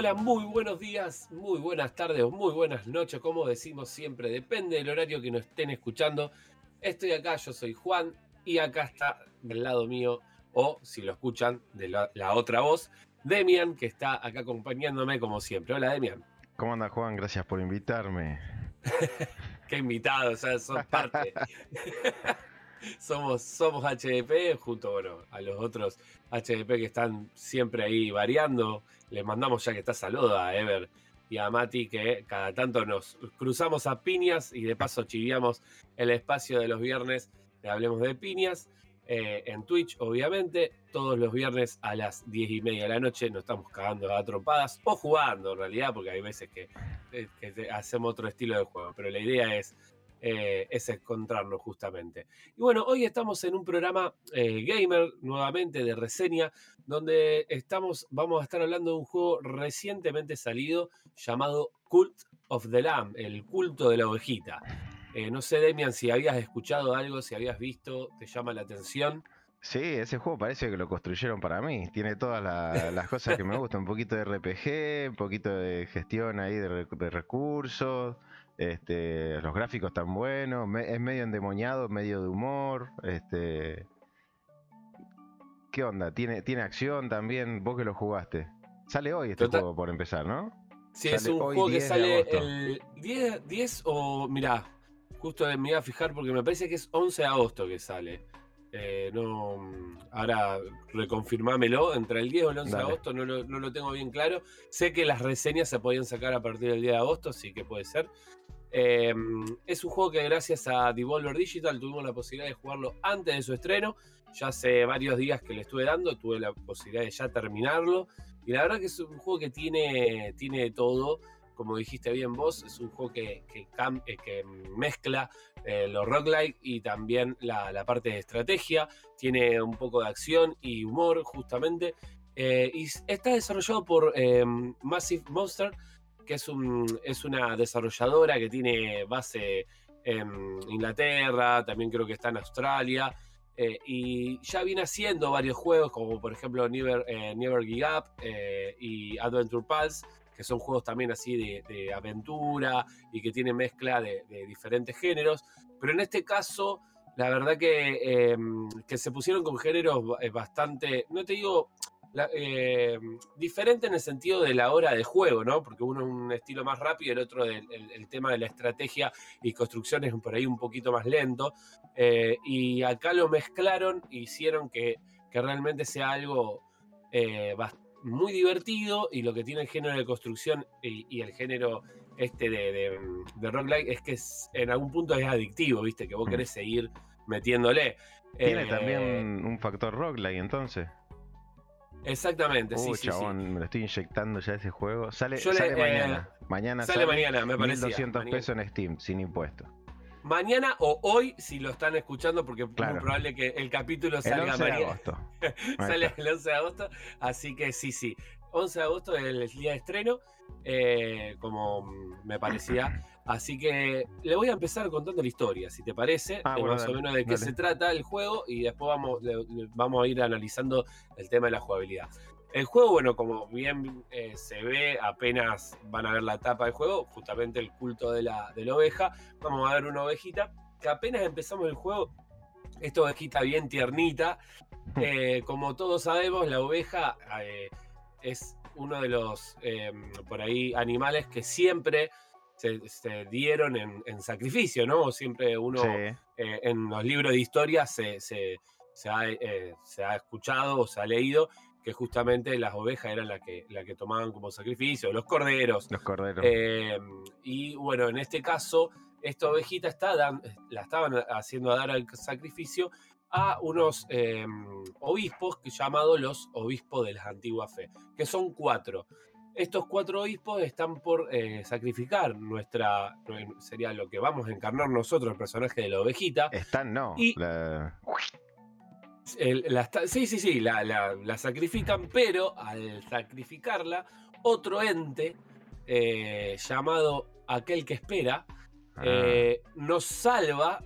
Hola, muy buenos días, muy buenas tardes o muy buenas noches, como decimos siempre, depende del horario que nos estén escuchando. Estoy acá, yo soy Juan y acá está del lado mío, o si lo escuchan, de la, otra voz, Demian, que está acá acompañándome como siempre. Hola, Demian. ¿Cómo anda, Juan? Gracias por invitarme. Qué invitado, o sea, sos parte. somos, somos HDP, junto bueno, a los otros HDP que están siempre ahí variando. Les mandamos ya que está saludo a Ever y a Mati, que cada tanto nos cruzamos a piñas y de paso chiviamos el espacio de los viernes Hablemos de Piñas. Eh, en Twitch, obviamente, todos los viernes a las 10 y media de la noche nos estamos cagando a trompadas o jugando en realidad, porque hay veces que, eh, que hacemos otro estilo de juego, pero la idea es eh, es encontrarnos justamente. Y bueno, hoy estamos en un programa eh, gamer nuevamente de reseña, donde estamos, vamos a estar hablando de un juego recientemente salido llamado Cult of the Lamb, el culto de la ovejita. Eh, no sé, Demian, si habías escuchado algo, si habías visto, te llama la atención. Sí, ese juego parece que lo construyeron para mí. Tiene todas las cosas que me gustan. Un poquito de RPG, un poquito de gestión ahí de recursos. Este, los gráficos están buenos, es medio endemoniado, medio de humor. Este, ¿Qué onda? ¿Tiene, ¿Tiene acción también? Vos que lo jugaste. Sale hoy este juego por empezar, ¿no? Sí, es un juego que sale el 10, 10 o, mirá, justo me iba a fijar porque me parece que es 11 de agosto que sale. Eh, no, ahora reconfirmámelo, entre el 10 o el 11 de agosto, no lo, no lo, tengo bien claro. Sé que las reseñas se podían sacar a partir del día de agosto, sí que puede ser. Eh, es un juego que gracias a Devolver Digital tuvimos la posibilidad de jugarlo antes de su estreno. Ya hace varios días que le estuve dando, tuve la posibilidad de ya terminarlo. Y la verdad que es un juego que tiene, tiene todo como dijiste bien vos, es un juego que, eh, mezcla eh, roguelike y también la, parte de estrategia. Tiene un poco de acción y humor, justamente. Eh, y está desarrollado por Massive Monster, que es, un, es una desarrolladora que tiene base en Inglaterra, también creo que está en Australia. y ya viene haciendo varios juegos, como por ejemplo Never, Never Give Up y Adventure Pulse, que son juegos también así de, aventura y que tienen mezcla de, diferentes géneros. Pero en este caso, la verdad que, em, que se pusieron con géneros eh, bastante, no te digo em, diferente en el sentido de la hora de juego, ¿no? Porque uno es un estilo más rápido y el otro el, tema de la estrategia y construcción es por ahí un poquito más lento. Eh, y acá lo mezclaron e hicieron que, que realmente sea algo eh, bastante muy divertido y lo que tiene el género de construcción y, el género este de, de, de roguelike es que en algún punto es adictivo, ¿viste? Que vos mm. querés seguir metiéndole. Tiene eh, también un factor roguelike entonces. Exactamente, sí, chabón, sí, me lo estoy inyectando ya ese juego. Sale, sale mañana. Eh, mañana sale, mañana, me parece. 1200 pesos en Steam, sin impuestos mañana o hoy, si lo están escuchando, porque es muy probable que el capítulo salga el 11 de agosto. Sale el 11 de agosto, así que sí, sí. 11 de agosto es el día de estreno, eh, como me parecía. Así que le voy a empezar contando la historia, si te parece, ah, más o menos de qué se trata el juego y después vamos, vamos a ir analizando el tema de la jugabilidad. El juego, bueno, como bien eh, se ve, apenas van a ver la etapa del juego, justamente el culto de la, de la oveja. Vamos a ver una ovejita que apenas empezamos el juego, esta ovejita bien tiernita. Eh, como todos sabemos, la oveja eh, es uno de los, em, por ahí, animales que siempre se, dieron en, sacrificio, ¿no? Siempre uno en los libros de historia se, se, ha, se ha escuchado o se ha leído que justamente las ovejas eran las que, la que tomaban como sacrificio, los corderos. Los corderos. Em, y bueno, en este caso, esta ovejita está la estaban haciendo a dar al sacrificio a unos em, obispos llamados los obispos de la antigua fe, que son cuatro. Estos cuatro obispos están por eh, sacrificar nuestra, sería lo que vamos a encarnar nosotros, el personaje de la ovejita. Están, no. Y, sí, sí, sí, la, sacrifican, pero al sacrificarla, otro ente eh, llamado aquel que espera ah. eh, nos salva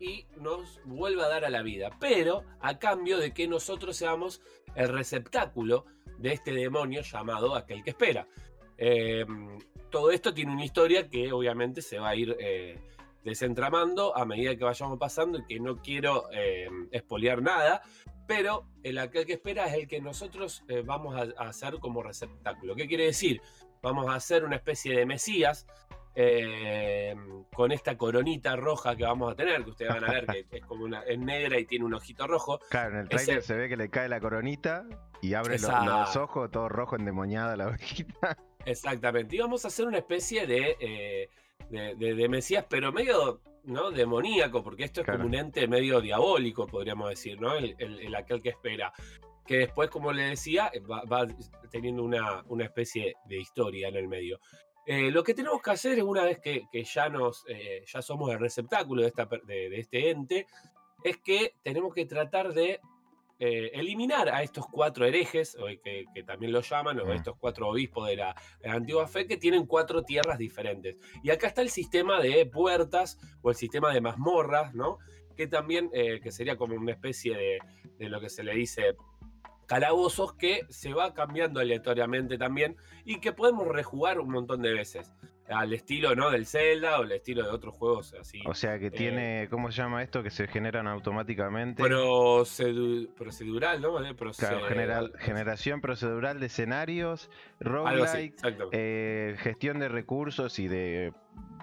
y nos vuelva a dar a la vida, pero a cambio de que nosotros seamos el receptáculo de este demonio llamado aquel que espera. Em, todo esto tiene una historia que obviamente se va a ir eh, desentramando a medida que vayamos pasando y que no quiero eh, espolear nada, pero el aquel que espera es el que nosotros eh, vamos a, hacer como receptáculo. ¿Qué quiere decir? Vamos a hacer una especie de Mesías eh, con esta coronita roja que vamos a tener, que ustedes van a ver que es como una, es negra y tiene un ojito rojo. Claro, en el trailer se ve que le cae la coronita y abre los, ojos, todo rojo endemoniada la ojita. Exactamente, y vamos a hacer una especie de de, Mesías, pero medio ¿no? demoníaco, porque esto es como un ente medio diabólico, podríamos decir, ¿no? El, aquel que espera. Que después, como le decía, va, teniendo una, una, especie de historia en el medio. Eh, lo que tenemos que hacer es una vez que, ya nos eh, ya somos el receptáculo de, esta, de, de este ente, es que tenemos que tratar de eh, eliminar a estos cuatro herejes, que, que también lo llaman, o mm. estos cuatro obispos de la, antigua fe, que tienen cuatro tierras diferentes. Y acá está el sistema de puertas o el sistema de mazmorras, ¿no? Que también, eh, que sería como una especie de, de lo que se le dice calabozos que se va cambiando aleatoriamente también y que podemos rejugar un montón de veces al estilo ¿no? del Zelda o el estilo de otros juegos así. O sea que eh, tiene, ¿cómo se llama esto? Que se generan automáticamente. procedural, ¿no? Claro, generación procedural de escenarios, roguelike, eh, gestión de recursos y de,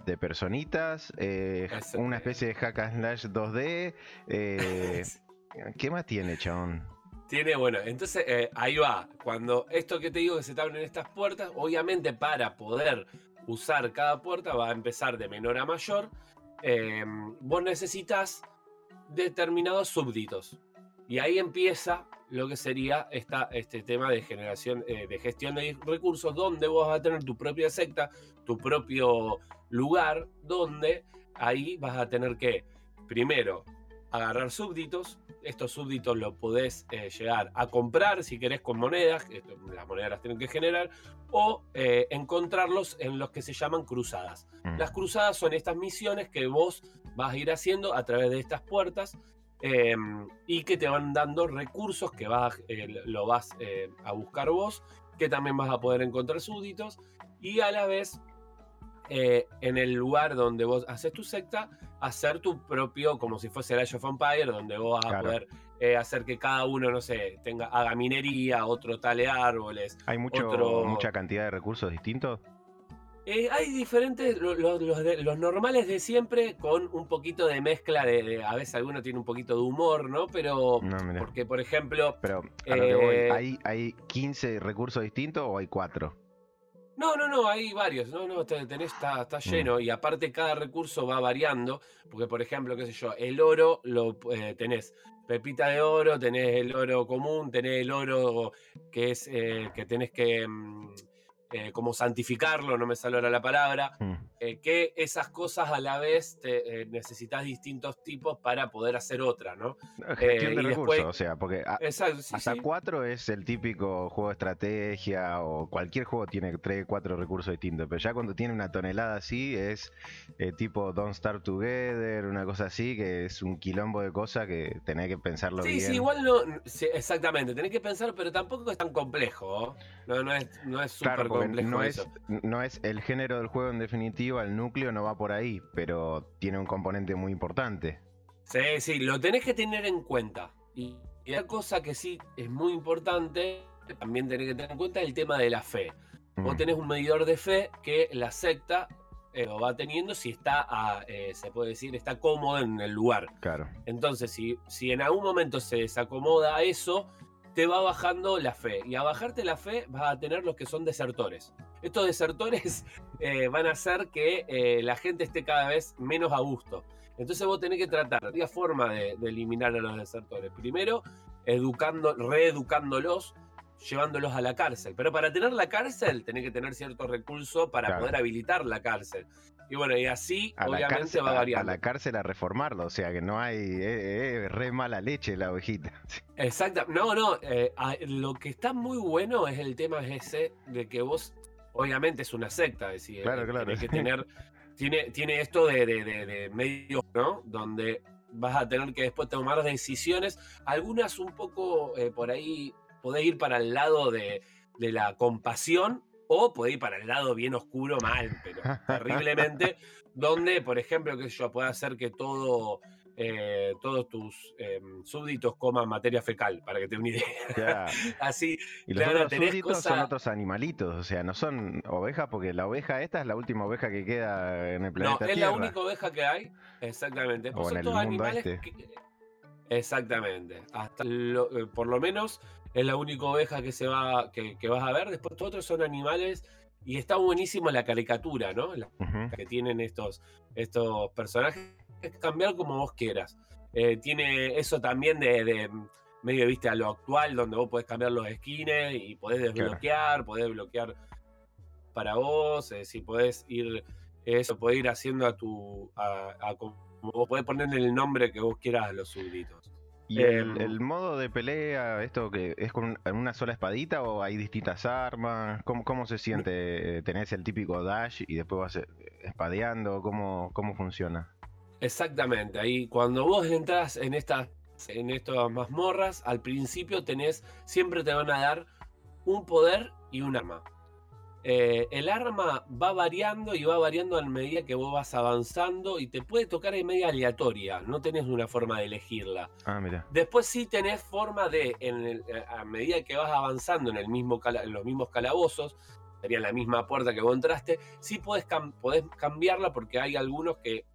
de personitas, eh, una especie de hack and slash 2D. ¿Qué más tiene, chabón? Tiene, bueno, entonces ahí va. Cuando esto que te digo que se te abren estas puertas, obviamente para poder usar cada puerta va a empezar de menor a mayor. Em, vos necesitas determinados súbditos. Y ahí empieza lo que sería este tema de generación, eh, de gestión de recursos, donde vos vas a tener tu propia secta, tu propio lugar, donde ahí vas a tener que, primero, agarrar súbditos, estos súbditos los podés eh, llegar a comprar si querés con monedas, las monedas las tienen que generar, o eh, encontrarlos en los que se llaman cruzadas. Mm. Las cruzadas son estas misiones que vos vas a ir haciendo a través de estas puertas em, y que te van dando recursos que vas, eh, lo vas a buscar vos, que también vas a poder encontrar súbditos y a la vez en el lugar donde vos haces tu secta, hacer tu propio, como si fuese el Age of Empire, donde vos vas a poder eh, hacer que cada uno, no sé, tenga, haga minería, otro tale árboles. ¿Hay mucho, mucha cantidad de recursos distintos? Eh, hay diferentes, los, normales de siempre, con un poquito de mezcla de, a veces alguno tiene un poquito de humor, ¿no? Pero, porque por ejemplo... Pero, a lo que voy, eh, ¿hay, ¿hay 15 recursos distintos o hay 4? No, no, no, hay varios, no, no, tenés, está, está mm. lleno y aparte cada recurso va variando, porque por ejemplo, qué sé yo, el oro lo eh, tenés pepita de oro, tenés el oro común, tenés el oro que es eh, que tenés que mm, eh, como santificarlo, no me sale ahora la palabra, mm. eh, que esas cosas a la vez te, eh, necesitas distintos tipos para poder hacer otra, ¿no? Gestión de recursos, o sea, porque hasta cuatro es el típico juego de estrategia o cualquier juego tiene tres, cuatro recursos distintos, pero ya cuando tiene una tonelada así es tipo Don't Start Together, una cosa así, que es un quilombo de cosas que tenés que pensarlo bien. Sí, sí, igual no, exactamente, tenés que pensar, pero tampoco es tan complejo, no, no es súper no es, no es el género del juego en definitiva, el núcleo no va por ahí, pero tiene un componente muy importante. Sí, sí, lo tenés que tener en cuenta. Y, otra cosa que sí es muy importante, también tenés que tener en cuenta, es el tema de la fe. Vos mm. tenés un medidor de fe que la secta eh, lo va teniendo si está, eh, se puede decir, está cómodo en el lugar. Claro. Entonces, si, si en algún momento se desacomoda eso, te va bajando la fe. Y a bajarte la fe vas a tener los que son desertores. Estos desertores eh, van a hacer que eh, la gente esté cada vez menos a gusto. Entonces vos tenés que tratar de forma de, eliminar a los desertores. Primero, educando, reeducándolos, llevándolos a la cárcel. Pero para tener la cárcel tenés que tener ciertos recursos para poder habilitar la cárcel. Y bueno, y así obviamente va variando. A, la cárcel a reformarlo, o sea que no hay eh, eh, re mala leche la ovejita. Exacto, no, no, eh, lo que está muy bueno es el tema ese de que vos, obviamente es una secta, es decir, claro, claro. que tener, tiene, tiene esto de, de, de, medios, ¿no? Donde vas a tener que después tomar decisiones, algunas un poco eh, por ahí, podés ir para el lado de, de la compasión o puede ir para el lado bien oscuro, mal, pero terriblemente, donde, por ejemplo, que yo pueda hacer que todo, eh, todos tus em, súbditos coman materia fecal, para que te una idea. Así, y los otros súbditos son otros animalitos, o sea, no son ovejas, porque la oveja esta es la última oveja que queda en el planeta. No, es la única oveja que hay, exactamente. O en el mundo este. Exactamente. Hasta eh, por lo menos es la única oveja que se va, que, vas a ver. Después todos otros son animales. Y está buenísimo la caricatura, ¿no? Que tienen estos, estos personajes. Es cambiar como vos quieras. Eh, tiene eso también de, medio, viste, a lo actual, donde vos podés cambiar los skins y podés desbloquear, podés bloquear para vos, eh, si podés ir, eso, podés ir haciendo a tu, a, a, vos podés ponerle el nombre que vos quieras a los súbditos. ¿Y el, em, modo de pelea, esto que es con una sola espadita o hay distintas armas? ¿Cómo, cómo se siente? ¿Tenés el típico dash y después vas eh, espadeando? ¿Cómo, cómo funciona? Exactamente, ahí cuando vos entras en estas en estas mazmorras, al principio tenés, siempre te van a dar un poder y un arma. Eh, el arma va variando y va variando a medida que vos vas avanzando y te puede tocar en media aleatoria, no tenés una forma de elegirla. Ah, mira. Después sí tenés forma de, en a medida que vas avanzando en, el mismo en los mismos calabozos, sería la misma puerta que vos entraste, sí podés, podés cambiarla porque hay algunos que,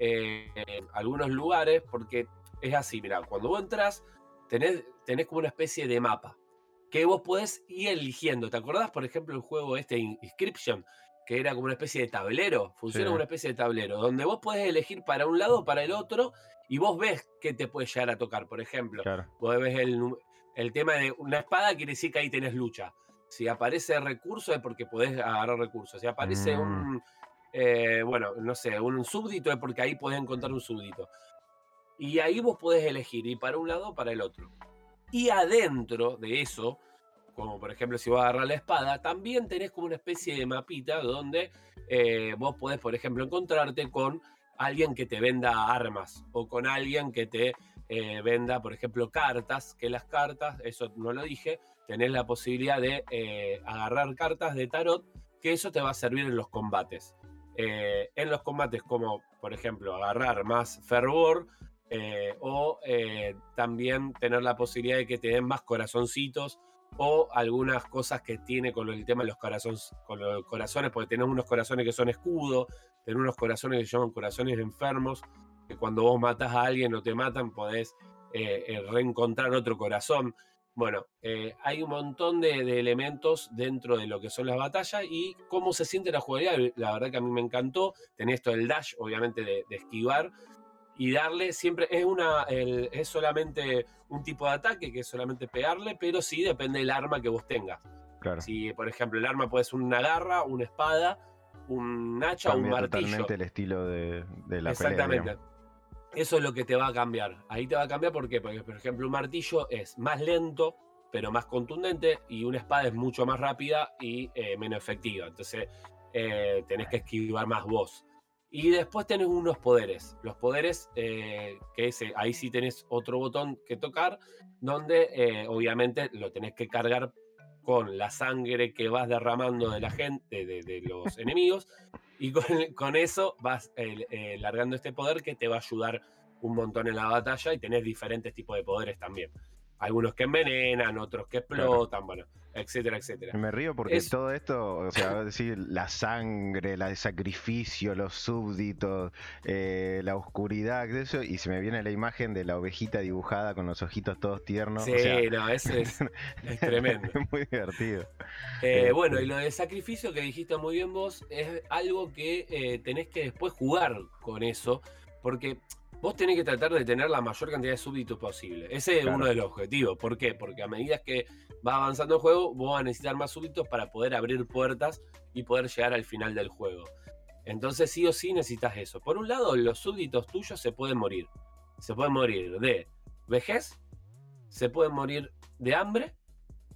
eh, en algunos lugares, porque es así, mira, cuando vos entras, tenés, tenés como una especie de mapa que vos podés ir eligiendo. ¿Te acordás, por ejemplo, el juego este Inscription? Que era como una especie de tablero, funciona como una especie de tablero, donde vos podés elegir para un lado o para el otro y vos ves qué te puede llegar a tocar. Por ejemplo, vos ves el, tema de una espada, quiere decir que ahí tenés lucha. Si aparece recurso es porque podés agarrar recursos. Si aparece mm. un, eh, bueno, no sé, un súbdito es porque ahí podés encontrar un súbdito. Y ahí vos podés elegir ir para un lado o para el otro. Y adentro de eso, como por ejemplo si vas a agarrar la espada, también tenés como una especie de mapita donde eh, vos podés, por ejemplo, encontrarte con alguien que te venda armas o con alguien que te eh, venda, por ejemplo, cartas, que las cartas, eso no lo dije, tenés la posibilidad de eh, agarrar cartas de tarot, que eso te va a servir en los combates. en los combates como, por ejemplo, agarrar más fervor, eh, o eh, también tener la posibilidad de que te den más corazoncitos o algunas cosas que tiene con el tema de los corazones, con los porque tenés unos corazones que son escudo, tenés unos corazones que se llaman corazones enfermos, que cuando vos matas a alguien o te matan podés eh, reencontrar otro corazón. Bueno, hay un montón de, elementos dentro de lo que son las batallas y cómo se siente la jugabilidad. La verdad que a mí me encantó. Tenés esto del dash, obviamente, de esquivar, y darle siempre, es, una, es solamente un tipo de ataque que es solamente pegarle, pero sí depende del arma que vos tengas. Claro. Si, por ejemplo, el arma puede ser una garra, una espada, un hacha o un martillo. totalmente el estilo de, de la Exactamente. Eso es lo que te va a cambiar. Ahí te va a cambiar ¿por qué? porque, por ejemplo, un martillo es más lento, pero más contundente, y una espada es mucho más rápida y eh, menos efectiva. Entonces, eh, tenés que esquivar más vos. Y después tenés unos poderes. Los poderes, eh, que ahí sí tenés otro botón que tocar, donde eh, obviamente lo tenés que cargar con la sangre que vas derramando de la gente, de, los enemigos, y con, eso vas eh, largando este poder que te va a ayudar un montón en la batalla y tenés diferentes tipos de poderes también algunos que envenenan, otros que explotan, bueno, etcétera, etcétera. Me río porque todo esto, o sea, decir, la sangre, el sacrificio, los súbditos, eh, la oscuridad, eso, y se me viene la imagen de la ovejita dibujada con los ojitos todos tiernos. Sí, no, eso es, tremendo. muy divertido. Eh, este bueno, y lo de sacrificio que dijiste muy bien vos, es algo que eh, tenés que después jugar con eso, porque vos tenés que tratar de tener la mayor cantidad de súbditos posible. Ese es uno de los objetivos. ¿Por qué? Porque a medida que va avanzando el juego, vos vas a necesitar más súbditos para poder abrir puertas y poder llegar al final del juego. Entonces sí o sí necesitas eso. Por un lado, los súbditos tuyos se pueden morir. Se pueden morir de vejez, se pueden morir de hambre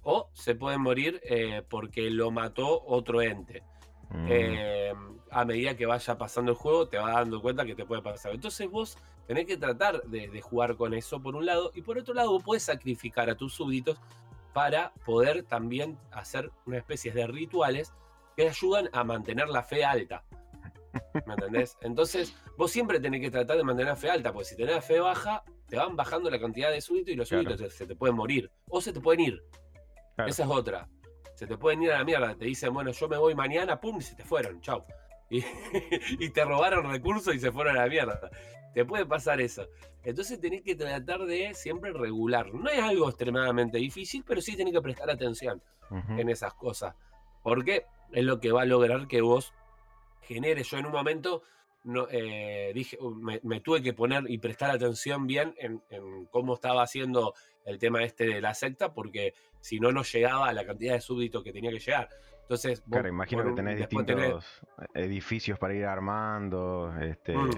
o se pueden morir eh, porque lo mató otro ente. Mm. Eh, a medida que vaya pasando el juego, te vas dando cuenta que te puede pasar. Entonces vos tenés que tratar de, jugar con eso por un lado, y por otro lado, vos podés sacrificar a tus súbditos para poder también hacer una especie de rituales que ayudan a mantener la fe alta. ¿Me entendés? Entonces, vos siempre tenés que tratar de mantener la fe alta, porque si tenés la fe baja, te van bajando la cantidad de súbditos y los súbditos se te pueden morir. O se te pueden ir. Esa es otra. Se te pueden ir a la mierda. Te dicen, bueno, yo me voy mañana, pum, y se te fueron. Chau. Y, te robaron recursos y se fueron a la mierda. Te puede pasar eso. Entonces tenés que tratar de siempre regular. No es algo extremadamente difícil, pero sí tenés que prestar atención en esas cosas. Porque es lo que va a lograr que vos generes. Yo en un momento no, eh, dije, uh, me, tuve que poner y prestar atención bien en, cómo estaba haciendo el tema este de la secta, porque si no, no llegaba a la cantidad de súbditos que tenía que llegar. Entonces, claro, imagino que tenés distintos edificios para ir armando. Este, mm.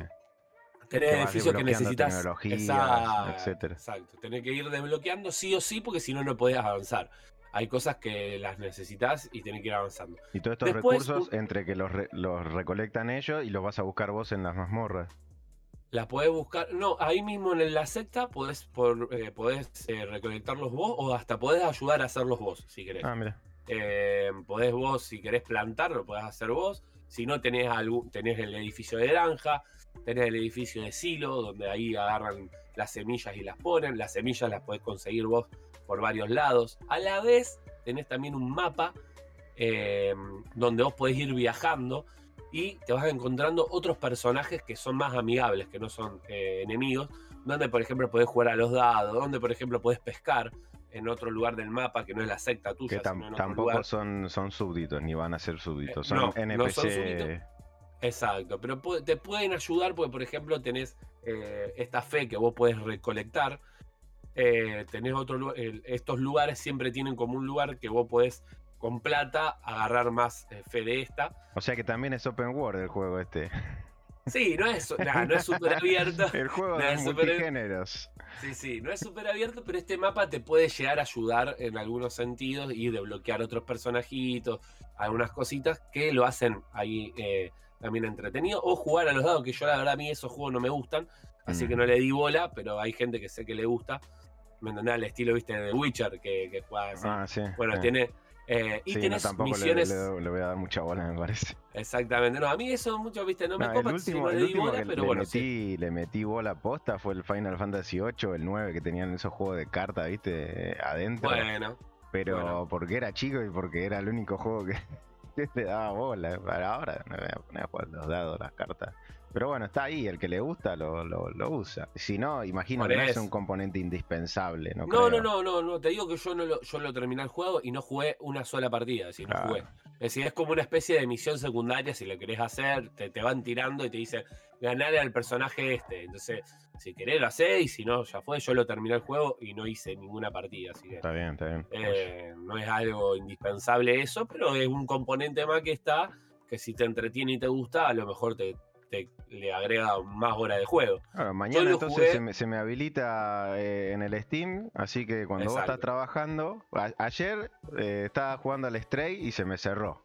Tenés edificios que necesitas. Exacto, etcétera. Exacto. Tenés que ir desbloqueando sí o sí, porque si no, no podés avanzar hay cosas que las necesitas y tienen que ir avanzando. Y todos estos recursos, entre que los, los recolectan ellos y los vas a buscar vos en las mazmorras. Las podés buscar, no, ahí mismo en la secta podés, por, eh, eh, recolectarlos vos o hasta podés ayudar a hacerlos vos, si querés. Ah, mira. Eh, podés vos, si querés plantar, lo podés hacer vos. Si no, tenés, algún, tenés el edificio de granja, tenés el edificio de silo, donde ahí agarran las semillas y las ponen. Las semillas las podés conseguir vos por varios lados. A la vez tenés también un mapa eh, donde vos podés ir viajando y te vas encontrando otros personajes que son más amigables, que no son eh, enemigos, donde por ejemplo podés jugar a los dados, donde por ejemplo podés pescar en otro lugar del mapa que no es la secta tuya. Que tampoco son, son súbditos, ni van a ser súbditos, son no, NPC. son súbditos. Exacto, pero te pueden ayudar porque por ejemplo tenés eh, esta fe que vos podés recolectar eh, tenés otro estos lugares siempre tienen como un lugar que vos podés con plata agarrar más eh, fe de esta. O sea que también es open world el juego este. Sí, no es, no es súper abierto. el juego de multigéneros. Sí, sí, no es súper abierto, pero este mapa te puede llegar a ayudar en algunos sentidos y desbloquear otros personajitos, algunas cositas que lo hacen ahí eh, también entretenido. O jugar a los dados, que yo la verdad a mí esos juegos no me gustan, así que mm. no le di bola, pero hay gente que sé que le gusta. ¿me entendés? Al estilo, viste, de Witcher que, que juega así. Ah, sí. Bueno, tiene. Eh, y tienes misiones. Le, le, voy a dar mucha bola, me parece. Exactamente. No, a mí eso mucho, viste, no me no, copa si no le di bola, pero le bueno. Metí, Le metí bola posta fue el Final Fantasy VIII, el 9 que tenían esos juegos de cartas, viste, adentro. Bueno. Pero porque era chico y porque era el único juego que, que le daba bola. Para ahora me voy a poner a jugar los dados, las cartas. Pero bueno, está ahí, el que le gusta lo, lo, usa. Si no, imagino que no es un componente indispensable. No, no, no, no, no, te digo que yo no lo, yo lo terminé el juego y no jugué una sola partida, es no jugué. Es decir, es como una especie de misión secundaria, si lo querés hacer, te, te van tirando y te dicen, ganarle al personaje este. Entonces, si querés lo hacés y si no, ya fue, yo lo terminé el juego y no hice ninguna partida. Así que, está bien, está bien. Eh, no es algo indispensable eso, pero es un componente más que está, que si te entretiene y te gusta, a lo mejor te, le agrega más horas de juego. mañana entonces se, me, habilita eh, en el Steam, así que cuando vos estás trabajando, ayer eh, estaba jugando al Stray y se me cerró.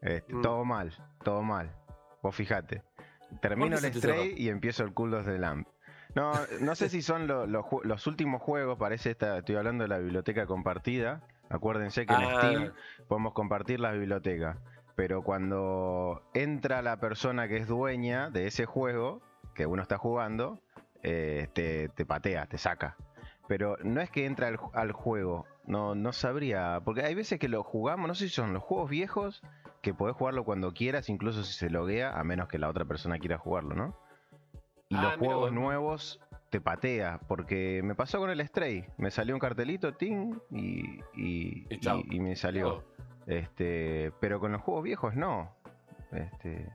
Este, mm. Todo mal, todo mal. Vos fijate. Termino el Stray y empiezo el Cool de Lamp. No, no sé si son los últimos juegos, parece esta, estoy hablando de la biblioteca compartida. Acuérdense que en ah. Steam podemos compartir la biblioteca pero cuando entra la persona que es dueña de ese juego que uno está jugando, eh, te, patea, te saca. Pero no es que entra al, juego, no, no sabría, porque hay veces que lo jugamos, no sé si son los juegos viejos, que podés jugarlo cuando quieras, incluso si se loguea, a menos que la otra persona quiera jugarlo, ¿no? Y los ah, juegos nuevos te patea, porque me pasó con el Stray, me salió un cartelito, ting, y, y, me salió. Oh. Este, pero con los juegos viejos no. Este,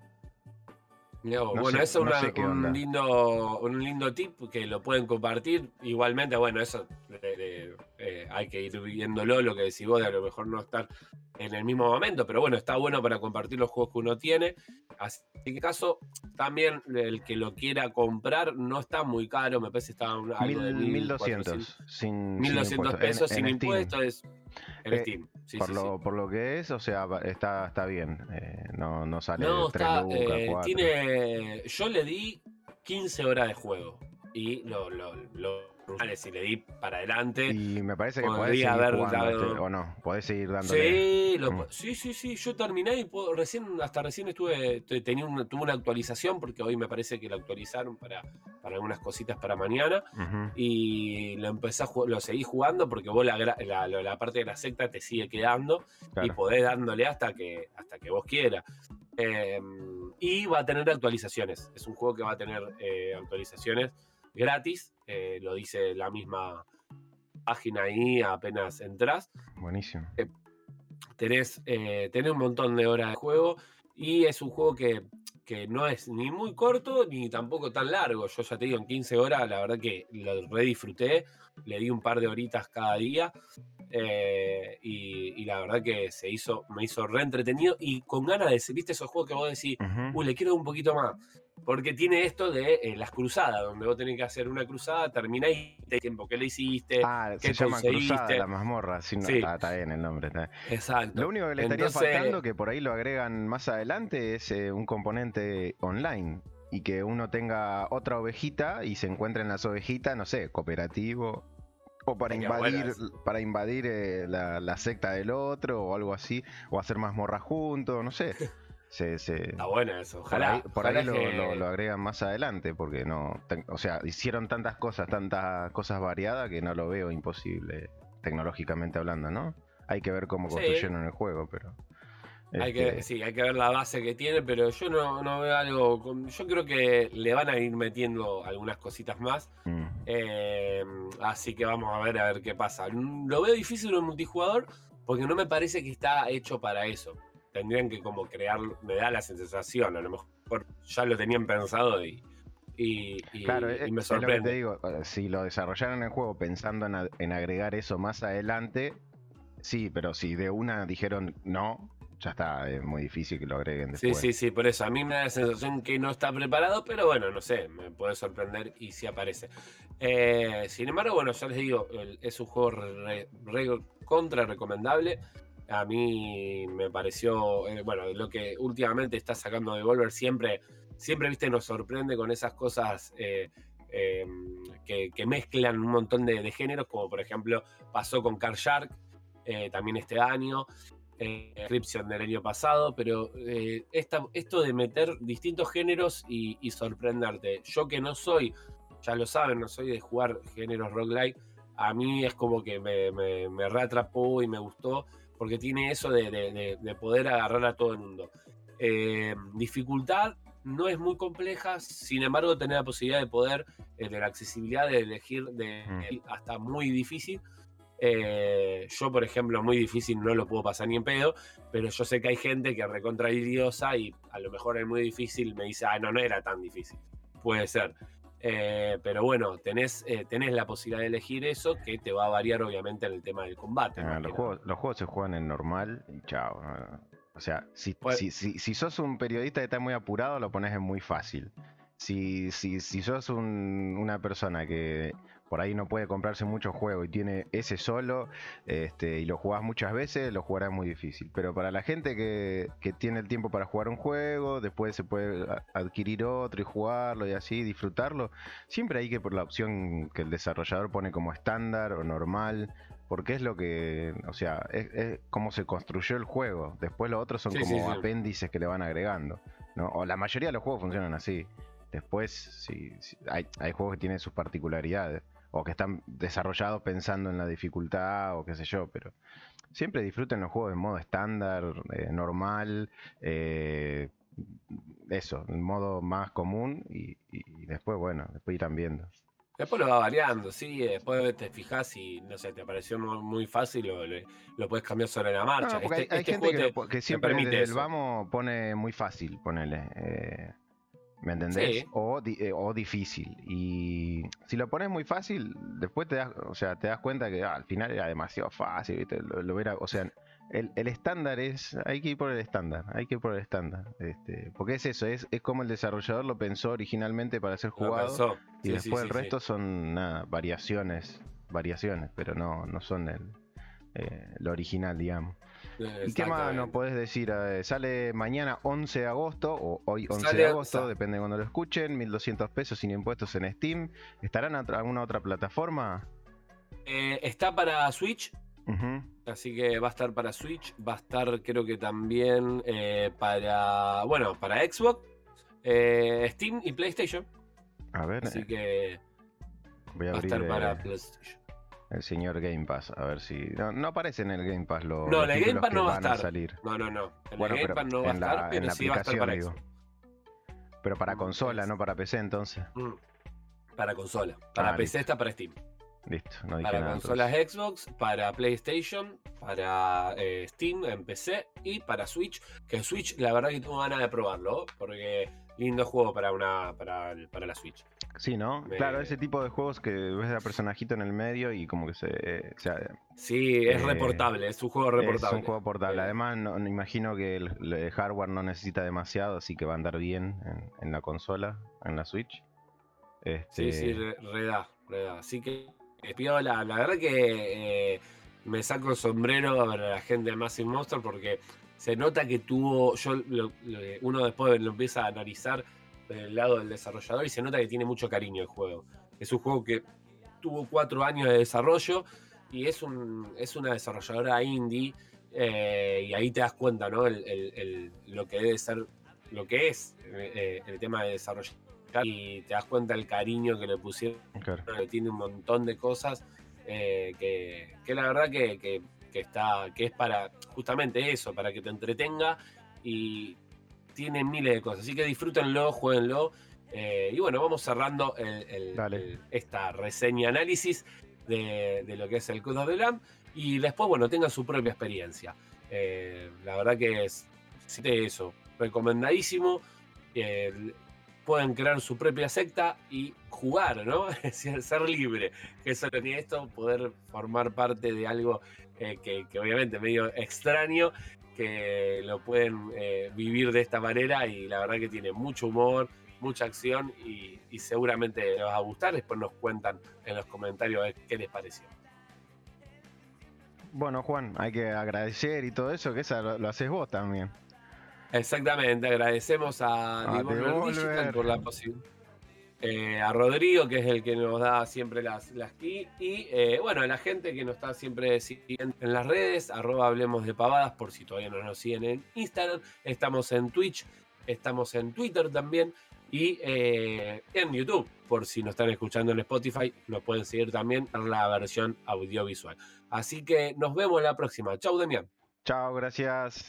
bueno, eso es un, lindo, un lindo tip que lo pueden compartir. Igualmente, bueno, eso eh, hay que ir viéndolo, lo que decís vos, de a lo mejor no estar en el mismo momento, pero bueno, está bueno para compartir los juegos que uno tiene. Así que caso, también el que lo quiera comprar no está muy caro, me parece que está algo de 1200 sin 1200 pesos sin impuestos. En eh, Steam. por, lo, por lo que es, o sea, está, está bien. Eh, no, no sale no, está, tiene, Yo le di 15 horas de juego. Y lo, lo, lo si le di para adelante. Y me parece que podés seguir haber este, o no, podés seguir dándole. Mm. Sí, sí, sí, yo terminé y recién, hasta recién estuve, tenía una, tuve una actualización porque hoy me parece que la actualizaron para, para algunas cositas para mañana y lo empecé a lo seguí jugando porque vos la, la, parte de la secta te sigue quedando y podés dándole hasta que, hasta que vos quieras. Em, y va a tener actualizaciones. Es un juego que va a tener eh, actualizaciones gratis, eh, lo dice la misma página ahí apenas entras. Buenísimo. Eh, tenés, eh, tenés, un montón de horas de juego y es un juego que, que, no es ni muy corto ni tampoco tan largo. Yo ya te digo, en 15 horas, la verdad que lo re disfruté, le di un par de horitas cada día. y, la verdad que se hizo, me hizo re entretenido y con ganas de, viste esos juegos que vos decís, uy, le quiero un poquito más. Porque tiene esto de eh, las cruzadas, donde vos tenés que hacer una cruzada, termináis el tiempo que le hiciste. Ah, se llama cruzada la mazmorra, sí, no, Está, bien el nombre. Exacto. Lo único que le estaría faltando, que por ahí lo agregan más adelante, es eh, un componente online. Y que uno tenga otra ovejita y se encuentren las ovejitas, no sé, cooperativo. O para invadir, para invadir eh, la, la, secta del otro, o algo así, o hacer mazmorra juntos, no sé. Está bueno eso, ojalá. Por ahí, lo, agregan más adelante, porque no. O sea, hicieron tantas cosas, tantas cosas variadas que no lo veo imposible, tecnológicamente hablando, ¿no? Hay que ver cómo construyeron el juego, pero. Hay que, este sí, hay que ver la base que tiene, pero yo no, veo algo. Yo creo que le van a ir metiendo algunas cositas más. Mm. Em, así que vamos a ver a ver qué pasa. Lo veo difícil en multijugador porque no me parece que está hecho para eso tendrían que como crear, me da la sensación, a lo mejor ya lo tenían pensado y, y, me sorprende. te digo, eh, si lo desarrollaron en el juego pensando en, agregar eso más adelante, sí, pero si de una dijeron no, ya está, es muy difícil que lo agreguen después. Sí, sí, sí, por eso. A mí me da la sensación que no está preparado, pero bueno, no sé, me puede sorprender y si aparece. Eh, sin embargo, bueno, ya les digo, es un juego contra recomendable a mí me pareció, eh, bueno, lo que últimamente está sacando Devolver siempre, siempre, viste, nos sorprende con esas cosas eh, em, que, mezclan un montón de, géneros, como por ejemplo pasó con Car Shark eh, también este año, Inscription del año pasado, pero esto de meter distintos géneros y, sorprenderte. Yo que no soy, ya lo saben, no soy de jugar géneros roguelike, a mí es como que me, me, me reatrapó y me gustó porque tiene eso de, poder agarrar a todo el mundo. Eh, dificultad no es muy compleja, sin embargo, tener la posibilidad de poder, eh, de la accesibilidad de elegir de mm. hasta muy difícil. Eh, yo, por ejemplo, muy difícil no lo puedo pasar ni en pedo, pero yo sé que hay gente que recontra idiosa y a lo mejor es muy difícil, me dice, ah, no, no era tan difícil. Puede ser. Eh, pero bueno, tenés, eh, tenés la posibilidad de elegir eso que te va a variar obviamente en el tema del combate. Ah, los, juegos, se juegan en normal y chao. O sea, si, si, si, sos un periodista que está muy apurado, lo pones en muy fácil. Si, si, si sos una persona que por ahí no puede comprarse mucho juego y tiene ese solo este, y lo jugás muchas veces, lo jugarás muy difícil. Pero para la gente que, tiene el tiempo para jugar un juego, después se puede adquirir otro y jugarlo y así, disfrutarlo, siempre hay que por la opción que el desarrollador pone como estándar o normal. Porque es lo que, o sea, es, como se construyó el juego. Después los otros son como apéndices que le van agregando. ¿no? O la mayoría de los juegos funcionan así. Después, sí, hay, hay, juegos que tienen sus particularidades o que están desarrollados pensando en la dificultad o qué sé yo, pero siempre disfruten los juegos en modo estándar, eh, normal, eh, eso, en modo más común y, después, bueno, después irán viendo. Después lo va variando, sí, después te fijas y no sé, te pareció muy fácil, lo, lo puedes cambiar sobre la marcha. hay, este, este gente que, siempre desde el vamos pone muy fácil, ponele. Eh, ¿Me entendés? O, eh, o, difícil. Y si lo pones muy fácil, después te das, o sea, te das cuenta que ah, al final era demasiado fácil, ¿viste? Lo, o sea, el, el, estándar es, hay que ir por el estándar, hay que ir por el estándar. Este, porque es eso, es, es como el desarrollador lo pensó originalmente para ser jugado. y después el resto son nada, variaciones, variaciones, pero no, no son el, eh, lo original, digamos. ¿Y qué más nos podés decir? sale mañana 11 de agosto, o hoy 11 de agosto, depende de cuando lo escuchen, 1200 pesos sin impuestos en Steam. ¿Estará en alguna otra plataforma? Eh, está para Switch, así que va a estar para Switch, va a estar creo que también eh, para, bueno, para Xbox, eh, Steam y PlayStation. A ver. Así que voy a, va a estar para PlayStation. El señor Game Pass, a ver si. No, aparece en el Game Pass los. No, en el Game Pass no va a estar. No, no, no. En el Game Pass no va a estar, pero sí va a estar para digo. Pero para mm, consola, no para PC entonces. Mm, para consola. Para PC está para Steam. Listo, no dije Para consolas Xbox, para PlayStation, para eh, Steam en PC y para Switch. Que Switch, la verdad que tengo ganas de probarlo, porque lindo juego para una para, para la Switch. Sí, ¿no? Claro, ese tipo de juegos que ves a personajito en el medio y como que se... sí, es eh, reportable, es un juego reportable. Es un juego portable. Además, no, imagino que el, hardware no necesita demasiado, así que va a andar bien en, la consola, en la Switch. Este... Sí, sí, reda, reda. Así que la, la verdad que eh, me saco el sombrero a la gente de Massive Monster porque se nota que tuvo, yo uno después lo empieza a analizar del lado del desarrollador y se nota que tiene mucho cariño el juego. Es un juego que tuvo cuatro años de desarrollo y es, un, es una desarrolladora indie eh, y ahí te das cuenta, ¿no? lo que debe ser, lo que es eh, el tema de desarrollo y te das cuenta el cariño que le pusieron, que tiene un montón de cosas eh, que, la verdad que, está, que es para justamente eso, para que te entretenga y tiene miles de cosas. Así que disfrútenlo, jueguenlo. Eh, y bueno, vamos cerrando esta reseña análisis de, lo que es el Code of the Lamb. Y después, bueno, tengan su propia experiencia. Eh, la verdad que es, eso, recomendadísimo pueden crear su propia secta y jugar, ¿no? ser libre. Que eso tenía esto, poder formar parte de algo eh, que, obviamente medio extraño, que lo pueden eh, vivir de esta manera y la verdad que tiene mucho humor, mucha acción y, seguramente les va a gustar. Después nos cuentan en los comentarios qué les pareció. Bueno, Juan, hay que agradecer y todo eso, que eso lo haces vos también. Exactamente, agradecemos a, Digital por la posibilidad. Eh, a Rodrigo, que es el que nos da siempre las, las key, y eh, bueno, a la gente que nos está siempre siguiendo en las redes, arroba hablemos de pavadas, por si todavía no nos siguen en Instagram, estamos en Twitch, estamos en Twitter también, y eh, en YouTube, por si nos están escuchando en Spotify, nos pueden seguir también en la versión audiovisual. Así que nos vemos la próxima. Chau, Demian. Chao, gracias.